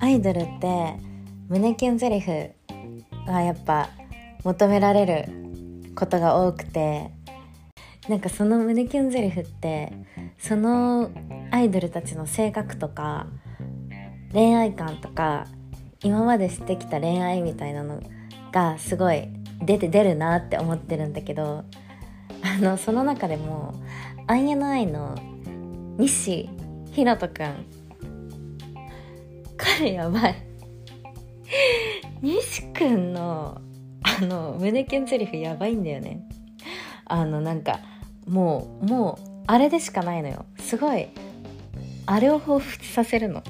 アイドルって胸キュンゼリフがやっぱ求められることが多くてなんかその胸キュンゼリフってそのアイドルたちの性格とか恋愛観とか今までしてきた恋愛みたいなのがすごい出て出るなって思ってるんだけどあのその中でも INI の西ひろとくん。彼やばい。西くんのあの胸キュンセリフやばいんだよね。あのなんかもうもうあれでしかないのよ。すごい。あれを彷彿させるの。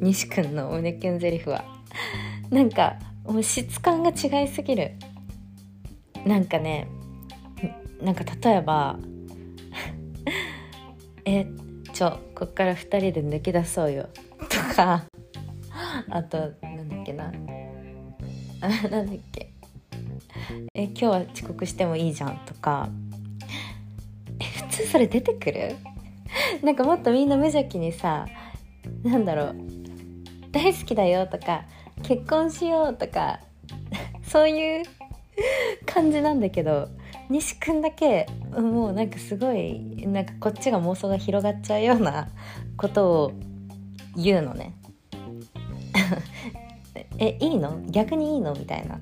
西くんの胸キュンゼリフは。なんかもう質感が違いすぎる。なんかねなんか例えばえっちょこっから2人で抜け出そうよ。とかあとなんだっけな。あなんだっけ。え今日は遅刻してもいいじゃん。とか。え普通それ出てくる？なんかもっとみんな無邪気にさなんだろう。大好きだよ。とか結婚しよう。とか。そういう感じなんだけど。西くんだけもうなんかすごいなんかこっちが妄想が広がっちゃうような ことを言うのね。えいいの？逆にいいの？みたいな。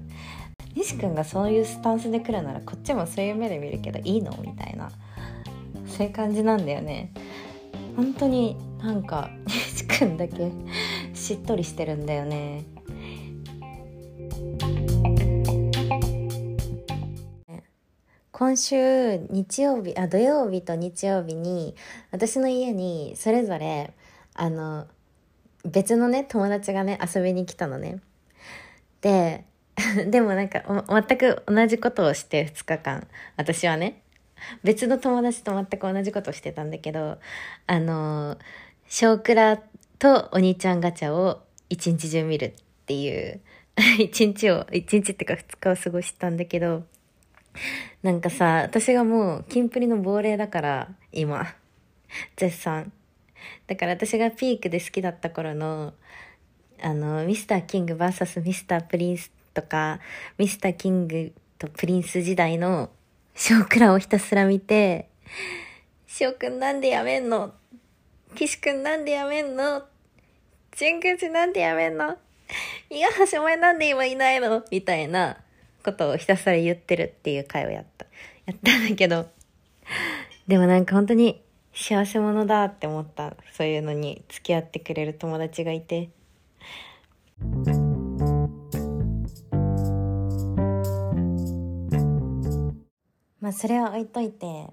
西くんがそういうスタンスで来るならこっちもそういう目で見るけどいいの？みたいな。そういう感じなんだよね。本当になんか西くんだけしっとりしてるんだよね。今週日曜日あ土曜日と日曜日に私の家にそれぞれあの別のね友達がね遊びに来たのね。で でもなんか全く同じことをして2日間私はね。別の友達と全く同じことをしてたんだけどあの少クラとお兄ちゃんガチャを一日中見るっていう 一日を一日っていうか2日を過ごしたんだけどなんかさ私がもうキンプリの亡霊だから今。絶賛。だから私がピークで好きだった頃のあのミスターキング VS ミスタープリンスとかミスターキングとプリンス時代の翔くらをひたすら見て翔くんなんでやめんの？岸くんなんでやめんの？神宮寺なんでやめんの？いや、橋前なんで今いないの？みたいな。ことをひたすら言ってるっていう回をやった。やったんだけど、でもなんか本当に幸せ者だって思った。そういうのに付き合ってくれる友達がいて。まあそれは置いといて、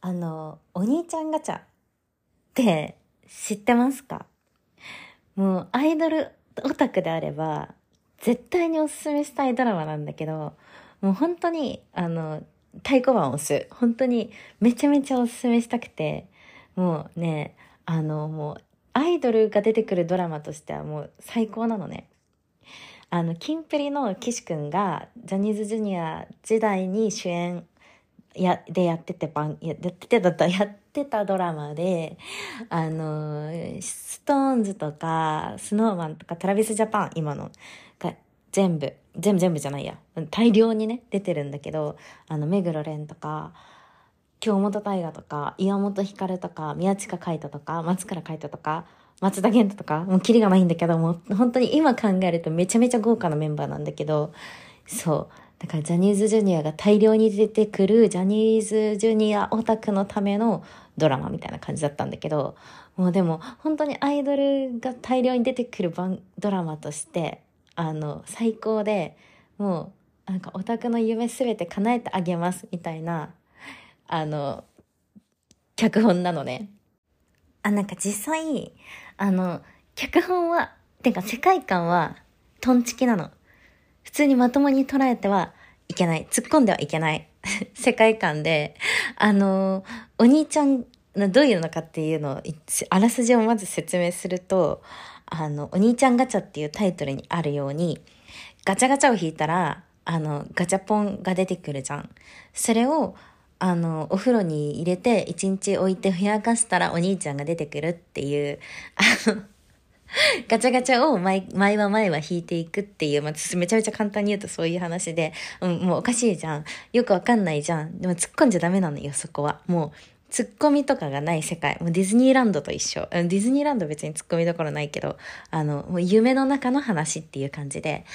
あの、お兄ちゃんガチャって知ってますか？もうアイドルオタクであれば、絶対におすすめしたいドラマなんだけど、もう本当に、あの、太鼓判を押す。本当にめちゃめちゃおすすめしたくて、もうね、あの、もう、アイドルが出てくるドラマとしてはもう最高なのね。あの、キンプリの岸くんが、ジャニーズジュニア時代に主演や、でやってて番、やってた、やってたドラマで、あの、ストーンズとか、スノーマンとか、トラビスジャパン、今の、全部、全部全部じゃないや、大量にね、出てるんだけど、あの、目黒蓮とか、京本大我とか、岩本光とか、宮近海斗とか、松倉海斗とか、松田玄太とか、もうキリがないんだけど、もう本当に今考えるとめちゃめちゃ豪華なメンバーなんだけど、そう。だからジャニーズジュニアが大量に出てくるジャニーズジュニアオタクのためのドラマみたいな感じだったんだけど、もうでも本当にアイドルが大量に出てくる番ドラマとして、あの、最高で、もうなんかオタクの夢すべて叶えてあげますみたいな、あの、脚本なのね。あ、なんか実際、あの、脚本は、てか世界観はトンチキなの。普通にまともに捉えてはいけない。突っ込んではいけない 世界観で、あの、お兄ちゃん、どういうのかっていうのを、あらすじをまず説明すると、あの、お兄ちゃんガチャっていうタイトルにあるように、ガチャガチャを引いたら、あの、ガチャポンが出てくるじゃん。それを、あの、お風呂に入れて一日置いてふやかしたらお兄ちゃんが出てくるっていう、あの、ガチャガチャを毎毎は毎は引いていくっていう、まあ、めちゃめちゃ簡単に言うとそういう話で、うん、もうおかしいじゃん。よくわかんないじゃん。でも突っ込んじゃダメなのよ、そこは。もう、突っ込みとかがない世界。もうディズニーランドと一緒。ディズニーランド別に突っ込みどころないけど、あの、もう夢の中の話っていう感じで、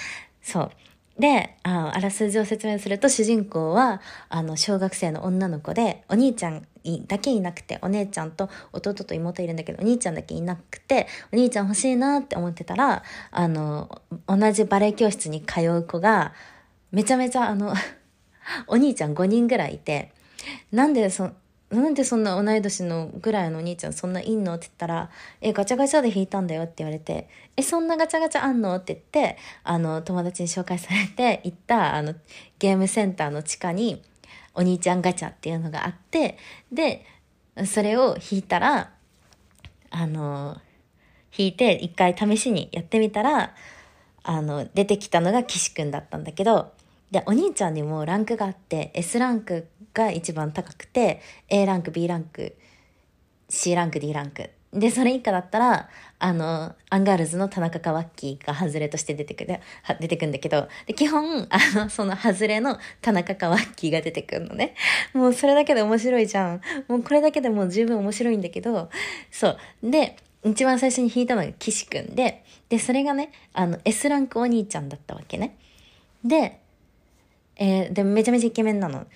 そう。で、ああらすじを説明すると、主人公は、あの、小学生の女の子で、お兄ちゃんだけいなくて、お姉ちゃんと弟と妹いるんだけど、お兄ちゃんだけいなくて、お兄ちゃん欲しいなって思ってたら、あの、同じバレエ教室に通う子が、めちゃめちゃあの お兄ちゃん5人ぐらいいて、なんでそ、なんでそんな同い年のぐらいのお兄ちゃんそんないんの？って言ったら、え、ガチャガチャで弾いたんだよって言われて、え、そんなガチャガチャあんの？って言って、あの、友達に紹介されて 行った、あの、ゲームセンターの地下に、お兄ちゃんガチャっていうのがあって、で、それを弾いたら、あの、弾いて一回試しにやってみたら、あの、出てきたのが岸くんだったんだけど、で、お兄ちゃんにもランクがあって、S ランクが一番高くて、A ランク、B ランク、C ランク、D ランク。で、それ以下だったら、あの、アンガールズの田中かワッキーが外れとして出てくる、出てくんだけど、で基本、あの、その外れの田中カワッキーが出てくるのね。もうそれだけで面白いじゃん。もうこれだけでもう十分面白いんだけど、そう。で、一番最初に弾いたのが岸くんで、で、それがね、あの、S ランクお兄ちゃんだったわけね。で、えー、で、めちゃめちゃイケメンなの。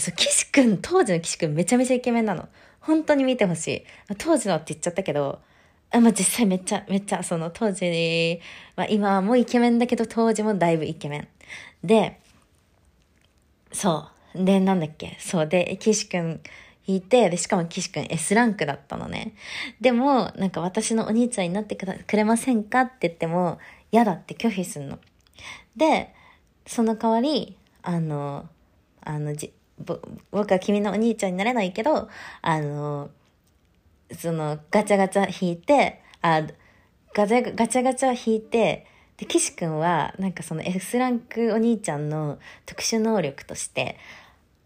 そう、岸くん、当時の岸くんめちゃめちゃイケメンなの。本当に見てほしい。当時のって言っちゃったけど、あまあ、実際めっちゃ、めっちゃ、その当時、まあ、今もイケメンだけど当時もだいぶイケメン。で、そう。で、なんだっけそう。で、岸くん弾いて、で、しかも岸くん S ランクだったのね。でも、なんか私のお兄ちゃんになってくれませんかって言っても、嫌だって拒否すんの。で、その代わり、あの、あの、じ、僕は君のお兄ちゃんになれないけど、あの、その、ガチャガチャ引いて、あ、ガチャガチャガチャ引いて、で、岸くんは、なんかその S ランクお兄ちゃんの特殊能力として、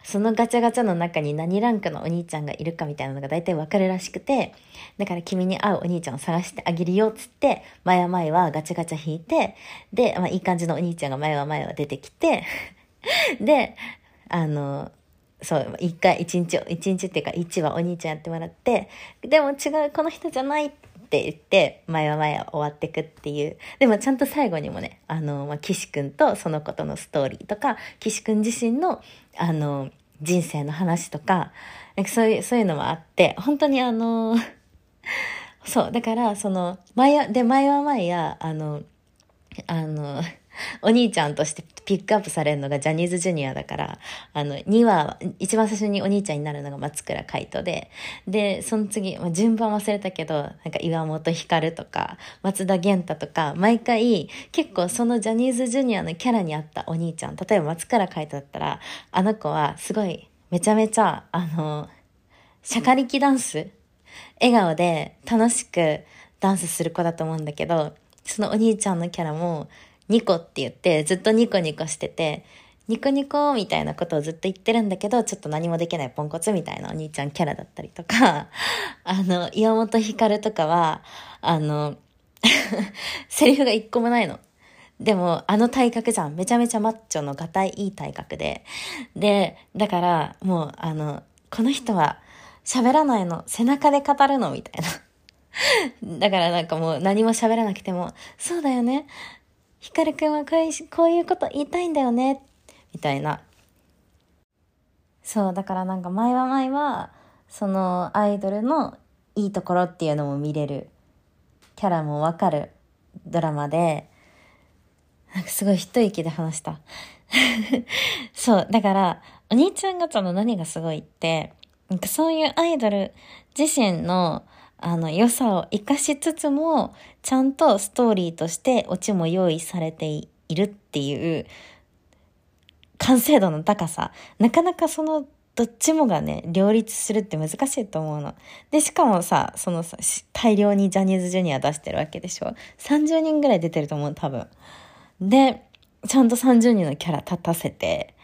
そのガチャガチャの中に何ランクのお兄ちゃんがいるかみたいなのが大体わかるらしくて、だから君に合うお兄ちゃんを探してあげるよっつって、前は前はガチャガチャ引いて、で、まあいい感じのお兄ちゃんが前は前は出てきて、で、あの、そう、一回、一日を、一日っていうか、一はお兄ちゃんやってもらって、でも違う、この人じゃないって言って、前は前は終わってくっていう。でもちゃんと最後にもね、あの、まあ、岸くんとその子とのストーリーとか、岸くん自身の、あの、人生の話とか、なんかそういう、そういうのもあって、本当にあの、そう、だから、その、前はで、前は前や、あの、あの、お兄ちゃんとしてピックアップされるのがジャニーズジュニアだから、あの、2話、一番最初にお兄ちゃんになるのが松倉海斗で、で、その次、まあ、順番忘れたけど、なんか岩本光とか、松田元太とか、毎回、結構そのジャニーズジュニアのキャラに合ったお兄ちゃん、例えば松倉海斗だったら、あの子はすごい、めちゃめちゃ、あの、シャカリキダンス笑顔で楽しくダンスする子だと思うんだけど、そのお兄ちゃんのキャラも、ニコって言ってずっとニコニコしてて、ニコニコみたいなことをずっと言ってるんだけど、ちょっと何もできないポンコツみたいなお兄ちゃんキャラだったりとか、あの、岩本光とかは、あの、セリフが一個もないの。でも、あの体格じゃん。めちゃめちゃマッチョのがたいいい体格で。で、だから、もう、あの、この人は喋らないの。背中で語るのみたいな。だからなんかもう何も喋らなくても、そうだよね。ヒカルくんはこういうこういうこと言いたいんだよね、みたいな。そう、だからなんか前は前は、そのアイドルのいいところっていうのも見れる、キャラもわかるドラマで、なんかすごい一息で話した。そう、だから、お兄ちゃん方の何がすごいって、なんかそういうアイドル自身のあの、良さを活かしつつも、ちゃんとストーリーとしてオチも用意されているっていう、完成度の高さ。なかなかその、どっちもがね、両立するって難しいと思うの。で、しかもさ、そのさ、大量にジャニーズジュニア出してるわけでしょ ?30 人ぐらい出てると思う、多分。で、ちゃんと30人のキャラ立たせて、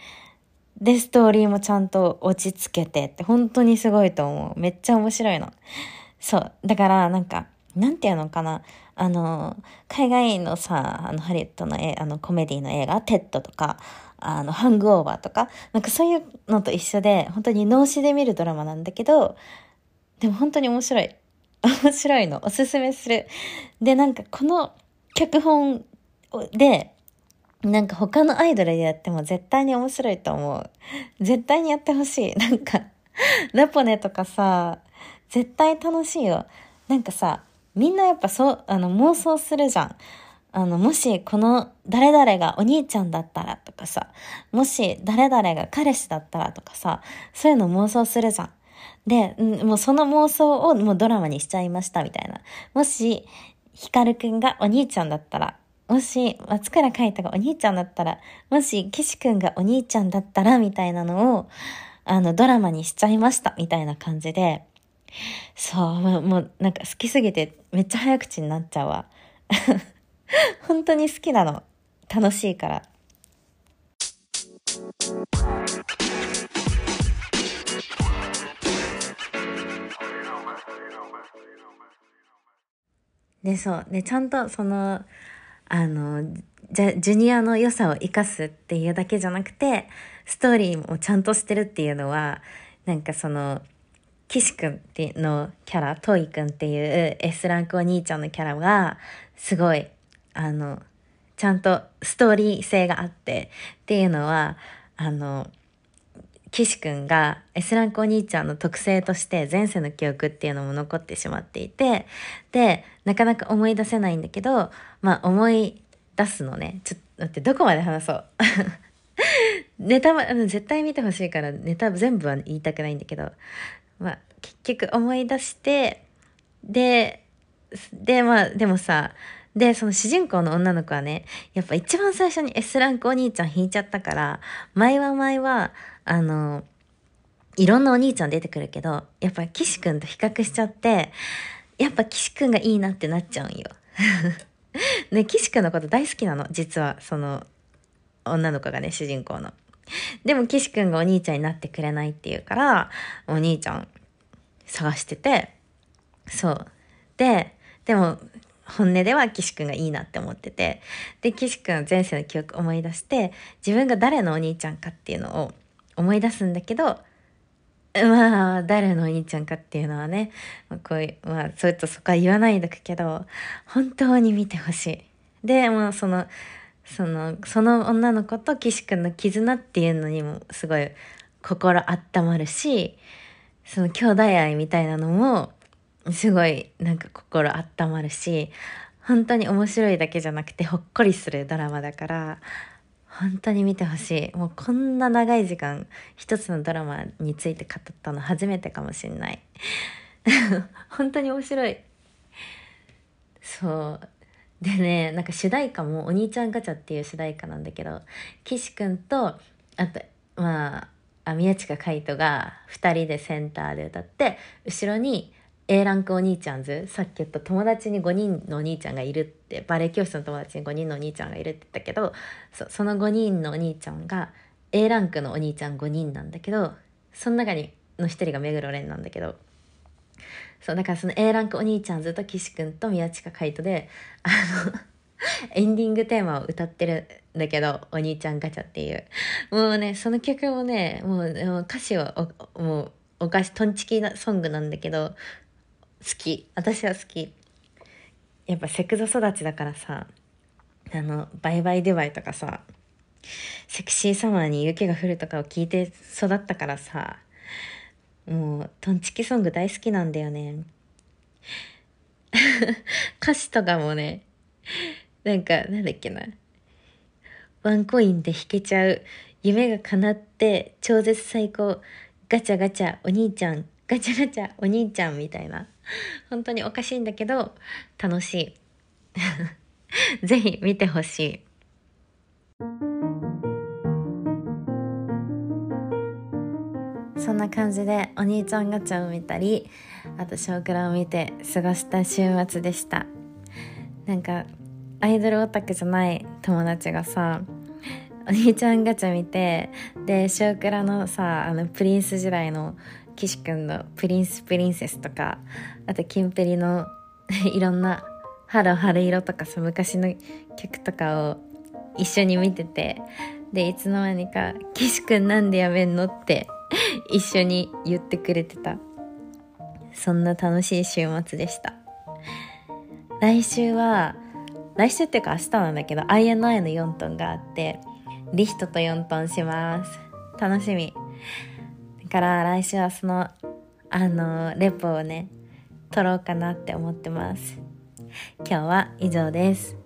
で、ストーリーもちゃんと落ち着けてって本当にすごいと思う。めっちゃ面白いの。そう。だからなんか、なんていうのかな。あの、海外のさ、あの、ハリウッドのあのコメディの映画、テッドとか、あの、ハングオーバーとか、なんかそういうのと一緒で、本当に脳死で見るドラマなんだけど、でも本当に面白い。面白いの。おすすめする。で、なんかこの脚本で、なんか他のアイドルでやっても絶対に面白いと思う。絶対にやってほしい。なんか、ラポネとかさ、絶対楽しいよ。なんかさ、みんなやっぱそう、あの、妄想するじゃん。あの、もしこの誰々がお兄ちゃんだったらとかさ、もし誰々が彼氏だったらとかさ、そういうの妄想するじゃん。で、もうその妄想をもうドラマにしちゃいましたみたいな。もし、ヒカルくんがお兄ちゃんだったら、もし、松倉海斗がお兄ちゃんだったら、もし、岸くんがお兄ちゃんだったら、みたいなのを、あの、ドラマにしちゃいました、みたいな感じで、そう、もう、もうなんか好きすぎて、めっちゃ早口になっちゃうわ。本当に好きなの。楽しいから。で、そう。で、ちゃんとその、あの、じゃ、ジュニアの良さを生かすっていうだけじゃなくて、ストーリーもちゃんとしてるっていうのは、なんかその、岸くんのキャラ、トイくんっていう S ランクお兄ちゃんのキャラが、すごい、あの、ちゃんとストーリー性があってっていうのは、あの、岸くんが S ランクお兄ちゃんの特性として前世の記憶っていうのも残ってしまっていて、で、なかなか思い出せないんだけど、まあ思い出すのね。ちょっと待って、どこまで話そう。ネタは、絶対見てほしいからネタ全部は言いたくないんだけど、まあ結局思い出して、で、で、まあでもさ、で、その主人公の女の子はね、やっぱ一番最初に S ランクお兄ちゃん引いちゃったから、前は前は、あの、いろんなお兄ちゃん出てくるけど、やっぱ岸くんと比較しちゃって、やっぱ岸くんがいいなってなっちゃうんよ。ね、岸くんのこと大好きなの、実は、その、女の子がね、主人公の。でも岸くんがお兄ちゃんになってくれないっていうから、お兄ちゃん探してて、そう。で、でも、本音では岸くんがいいなって思ってて、で、岸くん前世の記憶思い出して、自分が誰のお兄ちゃんかっていうのを思い出すんだけど、まあ、誰のお兄ちゃんかっていうのはね、ま、こういう、まあ、そういったそこは言わないだけど、本当に見てほしい。で、もうその、その、その女の子と岸くんの絆っていうのにもすごい心温まるし、その兄弟愛みたいなのもすごいなんか心温まるし本当に面白いだけじゃなくてほっこりするドラマだから本当に見てほしい。もうこんな長い時間一つのドラマについて語ったの初めてかもしんない。本当に面白い。そう。でねなんか主題歌も「お兄ちゃんガチャ」っていう主題歌なんだけど岸くんとあとまあ宮近海斗が2人でセンターで歌って後ろに A ランクお兄ちゃんズさっき言った友達に5人のお兄ちゃんがいるってバレエ教室の友達に5人のお兄ちゃんがいるって言ったけどその5人のお兄ちゃんが A ランクのお兄ちゃん5人なんだけどその中にの1人が目黒蓮なんだけどそうだからその A ランクお兄ちゃんずっと岸君と宮近海斗であの エンディングテーマを歌ってるんだけど、お兄ちゃんガチャっていう。もうね、その曲もね、もう歌詞はもうお菓子、トンチキなソングなんだけど、好き私は好きやっぱセクゾ育ちだからさあの「バイバイデバイ」とかさ「セクシーサマーに雪が降る」とかを聞いて育ったからさもうトンチキソング大好きなんだよね。歌詞とかもねなんかなんだっけな。ワンコインで弾けちゃう。夢が叶って超絶最高。ガチャガチャお兄ちゃん。ガチャガチャお兄ちゃんみたいな。本当におかしいんだけど楽しい。ぜひ見てほしい。そんな感じでお兄ちゃんガチャを見たりあと「少クラ」を見て過ごした週末でしたなんかアイドルオタクじゃない友達がさお兄ちゃんガチャ見てで「少クラ」のさあのプリンス時代の岸くんの「プリンスプリンセス」とかあとキンプリの いろんな「春春色」とかさ昔の曲とかを一緒に見ててでいつの間にか「岸くんなんでやめんの?」って一緒に言ってくれてた。そんな楽しい週末でした。来週は来週っていうか明日なんだけど INI の4トンがあってリヒトと4トンします。楽しみ。だから来週はそのあのレポをね撮ろうかなって思ってます。今日は以上です。